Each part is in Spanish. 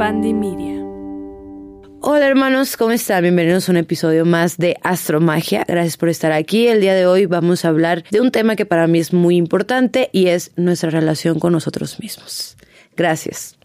Media. Hola hermanos, ¿cómo están? Bienvenidos a un episodio más de Astromagia. Gracias por estar aquí. El día de hoy vamos a hablar de un tema que para mí es muy importante y es nuestra relación con nosotros mismos. Gracias.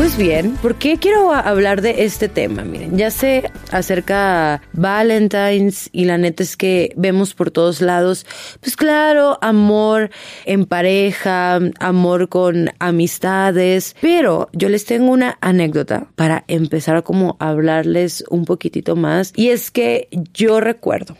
Pues bien, ¿por qué quiero hablar de este tema? Miren, ya sé acerca Valentine's y la neta es que vemos por todos lados, pues claro, amor en pareja, amor con amistades, pero yo les tengo una anécdota para empezar a como hablarles un poquitito más y es que yo recuerdo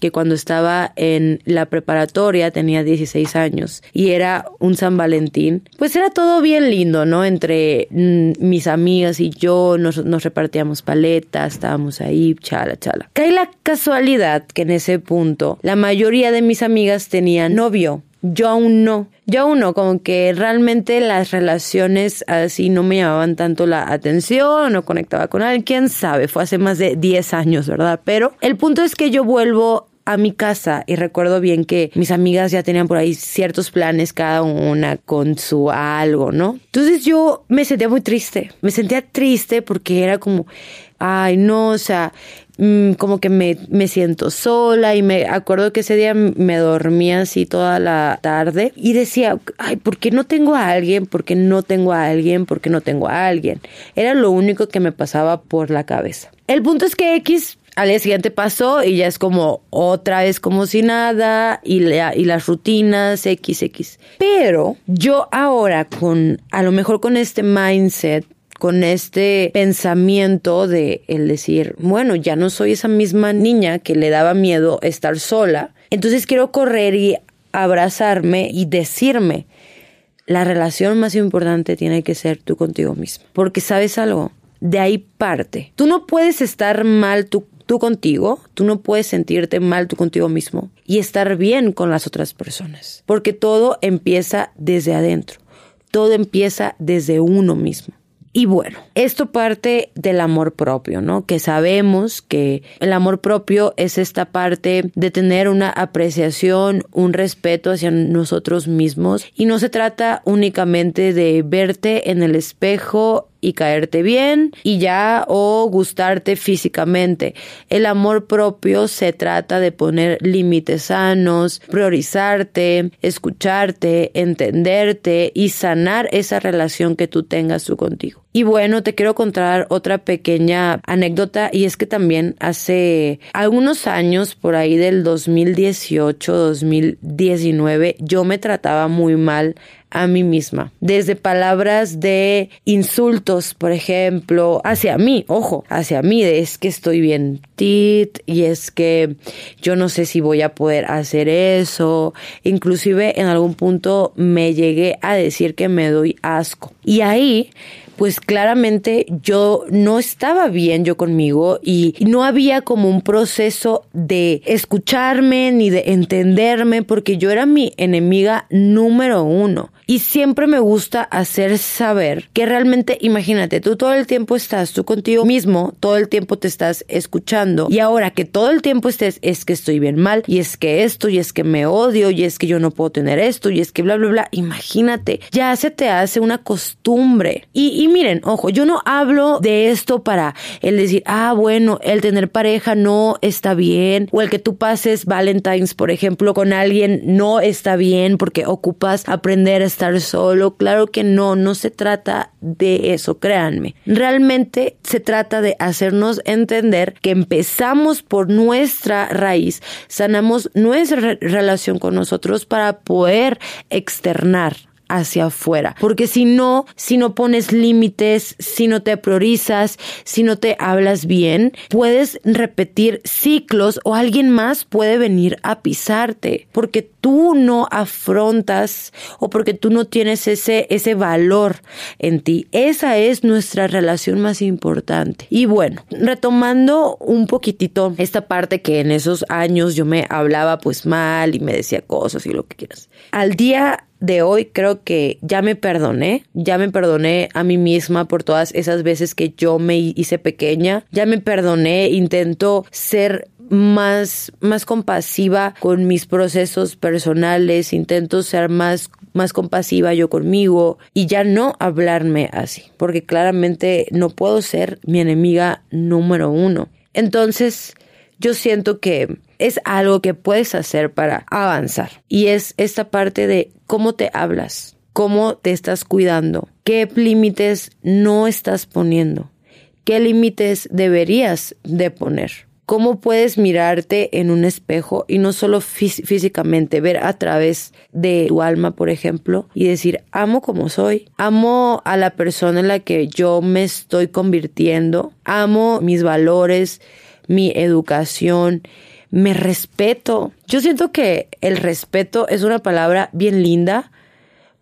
que cuando estaba en la preparatoria tenía 16 años y era un San Valentín, pues era todo bien lindo, ¿no? Entre mm, mis amigas y yo nos, nos repartíamos paletas, estábamos ahí, chala, chala. Cae la casualidad que en ese punto la mayoría de mis amigas tenían novio. Yo aún no. Yo aún no, como que realmente las relaciones así no me llamaban tanto la atención, no conectaba con alguien, quién sabe, fue hace más de 10 años, ¿verdad? Pero el punto es que yo vuelvo a mi casa y recuerdo bien que mis amigas ya tenían por ahí ciertos planes cada una con su algo, ¿no? Entonces yo me sentía muy triste, me sentía triste porque era como, ay no, o sea, Mm, como que me, me siento sola y me acuerdo que ese día me dormía así toda la tarde y decía, ay, ¿por qué no tengo a alguien? ¿Por qué no tengo a alguien? ¿Por qué no tengo a alguien? Era lo único que me pasaba por la cabeza. El punto es que X al día siguiente pasó y ya es como otra vez como si nada y, las rutinas XX. Pero yo ahora con, a lo mejor con este mindset con este pensamiento de el decir, bueno, ya no soy esa misma niña que le daba miedo estar sola, entonces quiero correr y abrazarme y decirme, la relación más importante tiene que ser tú contigo mismo, porque sabes algo, de ahí parte. Tú no puedes estar mal tú, tú contigo, tú no puedes sentirte mal tú contigo mismo y estar bien con las otras personas, porque todo empieza desde adentro, todo empieza desde uno mismo. Y bueno, esto parte del amor propio, ¿no? Que sabemos que el amor propio es esta parte de tener una apreciación, un respeto hacia nosotros mismos y no se trata únicamente de verte en el espejo y caerte bien y ya o gustarte físicamente. El amor propio se trata de poner límites sanos, priorizarte, escucharte, entenderte y sanar esa relación que tú tengas tú contigo. Y bueno, te quiero contar otra pequeña anécdota y es que también hace algunos años, por ahí del 2018, 2019, yo me trataba muy mal a mí misma. Desde palabras de insultos, por ejemplo, hacia mí, ojo, hacia mí, es que estoy bien tit y es que yo no sé si voy a poder hacer eso. Inclusive en algún punto me llegué a decir que me doy asco. Y ahí pues claramente yo no estaba bien yo conmigo y no había como un proceso de escucharme ni de entenderme porque yo era mi enemiga número uno. Y siempre me gusta hacer saber que realmente, imagínate, tú todo el tiempo estás tú contigo mismo, todo el tiempo te estás escuchando y ahora que todo el tiempo estés es que estoy bien mal y es que esto y es que me odio y es que yo no puedo tener esto y es que bla bla bla, imagínate, ya se te hace una costumbre. Y, y miren, ojo, yo no hablo de esto para el decir, ah, bueno, el tener pareja no está bien o el que tú pases Valentine's, por ejemplo, con alguien no está bien porque ocupas aprender estar solo. Claro que no, no se trata de eso, créanme. Realmente se trata de hacernos entender que empezamos por nuestra raíz, sanamos nuestra relación con nosotros para poder externar hacia afuera. Porque si no, si no pones límites, si no te priorizas, si no te hablas bien, puedes repetir ciclos o alguien más puede venir a pisarte porque tú no afrontas o porque tú no tienes ese, ese valor en ti. Esa es nuestra relación más importante. Y bueno, retomando un poquitito esta parte que en esos años yo me hablaba pues mal y me decía cosas y lo que quieras. Al día de hoy creo que ya me perdoné, ya me perdoné a mí misma por todas esas veces que yo me hice pequeña, ya me perdoné, intento ser más, más compasiva con mis procesos personales, intento ser más, más compasiva yo conmigo y ya no hablarme así, porque claramente no puedo ser mi enemiga número uno. Entonces, yo siento que es algo que puedes hacer para avanzar y es esta parte de cómo te hablas, cómo te estás cuidando, qué límites no estás poniendo, qué límites deberías de poner. ¿Cómo puedes mirarte en un espejo y no solo físicamente, ver a través de tu alma, por ejemplo, y decir, amo como soy, amo a la persona en la que yo me estoy convirtiendo, amo mis valores, mi educación, me respeto. Yo siento que el respeto es una palabra bien linda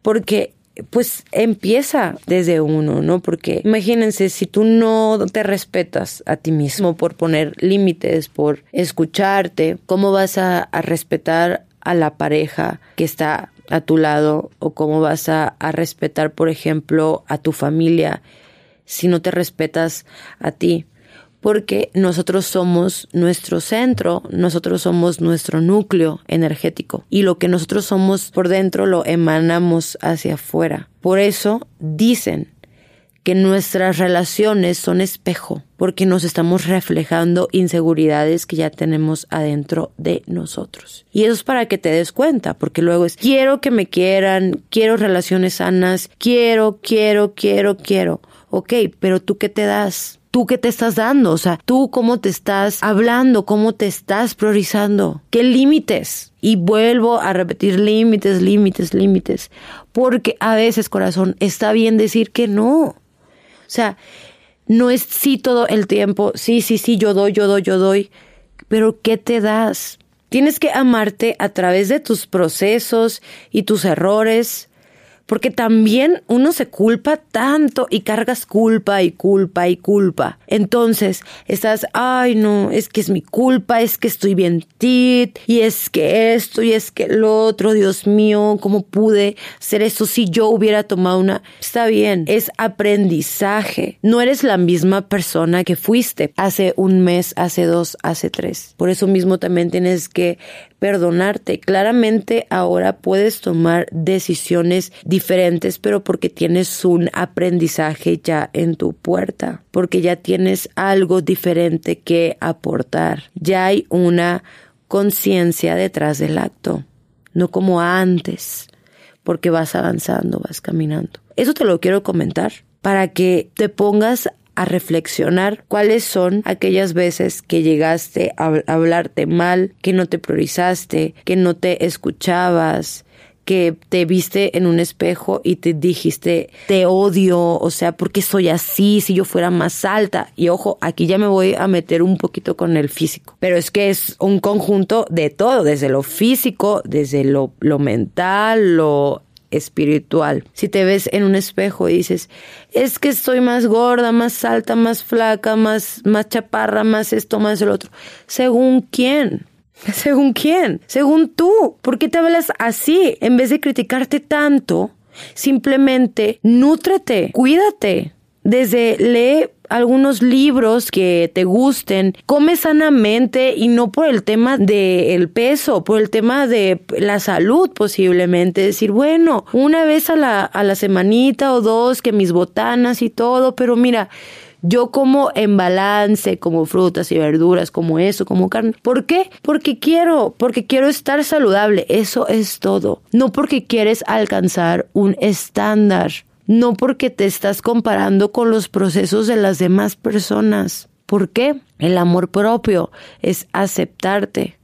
porque pues empieza desde uno, ¿no? Porque imagínense, si tú no te respetas a ti mismo por poner límites, por escucharte, ¿cómo vas a, respetar a la pareja que está a tu lado o cómo vas a respetar, por ejemplo, a tu familia si no te respetas a ti? Porque nosotros somos nuestro centro, nosotros somos nuestro núcleo energético y lo que nosotros somos por dentro lo emanamos hacia afuera. Por eso dicen que nuestras relaciones son espejo, porque nos estamos reflejando inseguridades que ya tenemos adentro de nosotros. Y eso es para que te des cuenta, porque luego es, quiero que me quieran, quiero relaciones sanas, quiero, quiero, quiero, quiero. Ok, pero tú qué te das? Tú qué te estás dando, o sea, tú cómo te estás hablando, cómo te estás priorizando, qué límites. Y vuelvo a repetir límites, límites, límites, porque a veces, corazón, está bien decir que no. O sea, no es sí todo el tiempo, sí, sí, sí, yo doy, yo doy, yo doy, pero ¿qué te das? Tienes que amarte a través de tus procesos y tus errores, porque también uno se culpa tanto y cargas culpa y culpa y culpa. Entonces estás, ay no, es que es mi culpa, es que estoy bien tit, y es que esto, y es que el otro, Dios mío, ¿cómo pude hacer eso si yo hubiera tomado una... Está bien, es aprendizaje. No eres la misma persona que fuiste hace un mes, hace dos, hace tres. Por eso mismo también tienes que perdonarte. Claramente ahora puedes tomar decisiones diferentes, pero porque tienes un aprendizaje ya en tu puerta, porque ya tienes algo diferente que aportar. Ya hay una conciencia detrás del acto, no como antes, porque vas avanzando, vas caminando. Eso te lo quiero comentar para que te pongas a reflexionar cuáles son aquellas veces que llegaste a hablarte mal, que no te priorizaste, que no te escuchabas, que te viste en un espejo y te dijiste, te odio, o sea, ¿por qué soy así si yo fuera más alta? Y ojo, aquí ya me voy a meter un poquito con el físico, pero es que es un conjunto de todo, desde lo físico, desde lo, lo mental, lo espiritual. Si te ves en un espejo y dices, es que estoy más gorda, más alta, más flaca, más, más chaparra, más esto, más el otro. ¿Según quién? ¿Según quién? Según tú. ¿Por qué te hablas así? En vez de criticarte tanto, simplemente nútrete, cuídate. Desde lee algunos libros que te gusten, come sanamente y no por el tema del peso, por el tema de la salud posiblemente. Decir, bueno, una vez a la, a la semanita o dos que mis botanas y todo, pero mira, yo como en balance, como frutas y verduras, como eso, como carne. ¿Por qué? Porque quiero, porque quiero estar saludable. Eso es todo. No porque quieres alcanzar un estándar no porque te estás comparando con los procesos de las demás personas. ¿Por qué? El amor propio es aceptarte,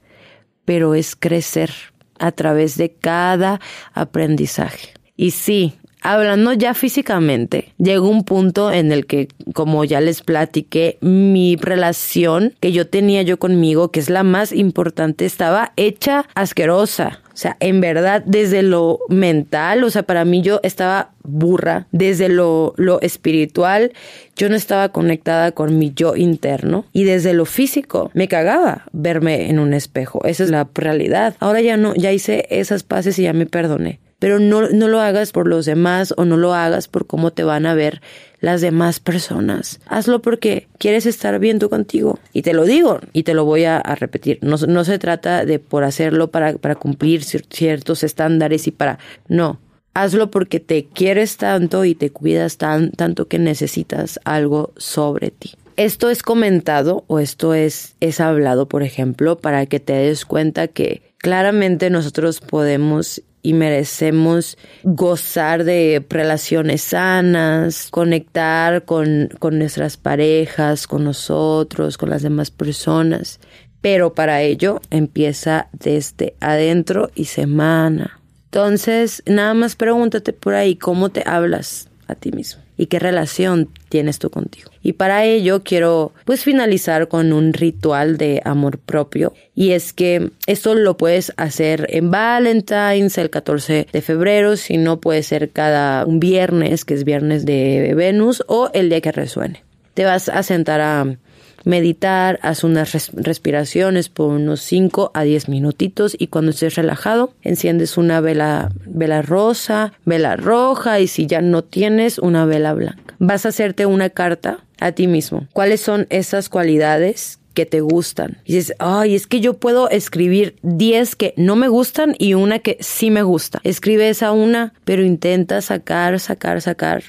pero es crecer a través de cada aprendizaje. Y sí, hablando ya físicamente, llegó un punto en el que, como ya les platiqué, mi relación que yo tenía yo conmigo, que es la más importante, estaba hecha asquerosa. O sea, en verdad, desde lo mental, o sea, para mí yo estaba burra. Desde lo, lo espiritual, yo no estaba conectada con mi yo interno. Y desde lo físico, me cagaba verme en un espejo. Esa es la realidad. Ahora ya no, ya hice esas paces y ya me perdoné pero no, no lo hagas por los demás o no lo hagas por cómo te van a ver las demás personas. Hazlo porque quieres estar bien contigo. Y te lo digo y te lo voy a, repetir. No, no, se trata de por hacerlo para, para cumplir ciertos estándares y para... No, hazlo porque te quieres tanto y te cuidas tan, tanto que necesitas algo sobre ti. Esto es comentado o esto es, es hablado, por ejemplo, para que te des cuenta que claramente nosotros podemos y merecemos gozar de relaciones sanas, conectar con, con nuestras parejas, con nosotros, con las demás personas. Pero para ello empieza desde adentro y semana. Entonces, nada más pregúntate por ahí cómo te hablas a ti mismo y qué relación tienes tú contigo. Y para ello quiero pues finalizar con un ritual de amor propio y es que esto lo puedes hacer en Valentine's el 14 de febrero, si no puede ser cada un viernes, que es viernes de Venus o el día que resuene. Te vas a sentar a meditar, haz unas respiraciones por unos 5 a 10 minutitos y cuando estés relajado, enciendes una vela, vela rosa, vela roja y si ya no tienes, una vela blanca. Vas a hacerte una carta a ti mismo. ¿Cuáles son esas cualidades que te gustan. Y dices, ay, es que yo puedo escribir 10 que no me gustan y una que sí me gusta. Escribe esa una, pero intenta sacar, sacar, sacar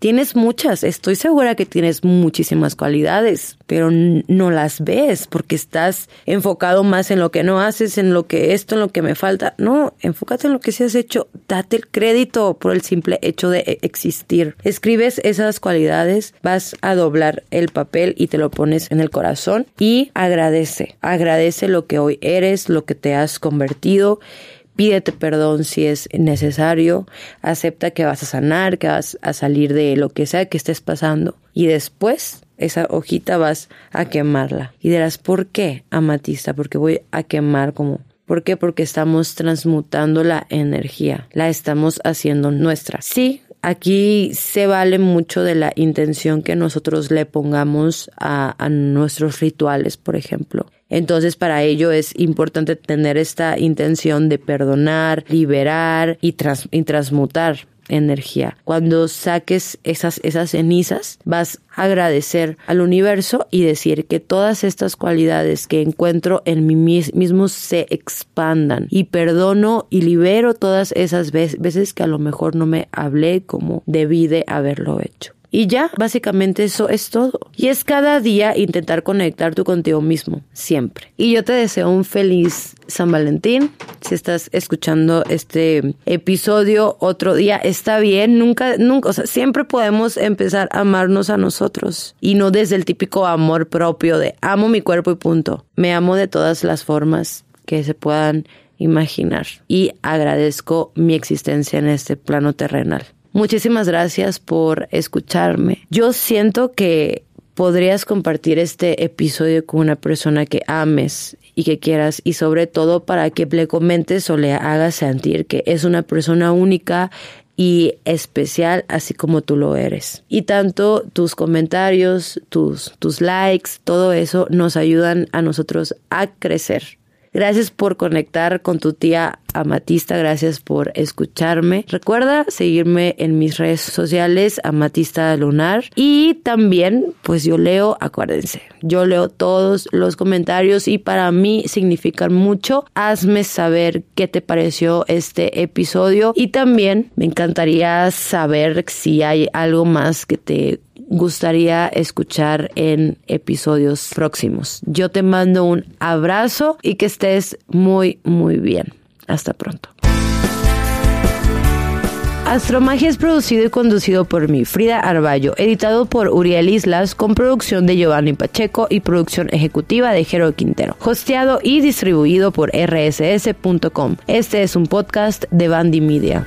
Tienes muchas, estoy segura que tienes muchísimas cualidades, pero no las ves porque estás enfocado más en lo que no haces, en lo que esto, en lo que me falta. No, enfócate en lo que sí has hecho. Date el crédito por el simple hecho de e-, existir. Escribes esas cualidades, vas a doblar el papel y te lo pones en el corazón y agradece. Agradece lo que hoy eres, lo que te has convertido pídete perdón si es necesario, acepta que vas a sanar, que vas a salir de lo que sea que estés pasando y después esa hojita vas a quemarla. Y dirás, ¿por qué, amatista? Porque voy a quemar como ¿Por qué? Porque estamos transmutando la energía, la estamos haciendo nuestra. Sí, aquí se vale mucho de la intención que nosotros le pongamos a, a nuestros rituales, por ejemplo. Entonces para ello es importante tener esta intención de perdonar, liberar y, transmutar energía. Cuando saques esas, esas cenizas, vas a agradecer al universo y decir que todas estas cualidades que encuentro en mí mismo se expandan y perdono y libero todas esas veces que a lo mejor no me hablé como debí de haberlo hecho. Y ya, básicamente eso es todo. Y es cada día intentar conectar tú contigo mismo, siempre. Y yo te deseo un feliz San Valentín. Si estás escuchando este episodio otro día, está bien. Nunca, nunca, o sea, siempre podemos empezar a amarnos a nosotros. Y no desde el típico amor propio de amo mi cuerpo y punto. Me amo de todas las formas que se puedan imaginar. Y agradezco mi existencia en este plano terrenal. Muchísimas gracias por escucharme. Yo siento que podrías compartir este episodio con una persona que ames y que quieras y sobre todo para que le comentes o le hagas sentir que es una persona única y especial así como tú lo eres. Y tanto tus comentarios, tus, tus likes, todo eso nos ayudan a nosotros a crecer. Gracias por conectar con tu tía Amatista, gracias por escucharme. Recuerda seguirme en mis redes sociales, Amatista Lunar. Y también, pues yo leo, acuérdense, yo leo todos los comentarios y para mí significan mucho. Hazme saber qué te pareció este episodio y también me encantaría saber si hay algo más que te gustaría escuchar en episodios próximos. Yo te mando un abrazo y que estés muy, muy bien. Hasta pronto. Astromagia es producido y conducido por mí, Frida Arballo, editado por Uriel Islas, con producción de Giovanni Pacheco y producción ejecutiva de Jero Quintero, hosteado y distribuido por rss.com. Este es un podcast de Bandy Media.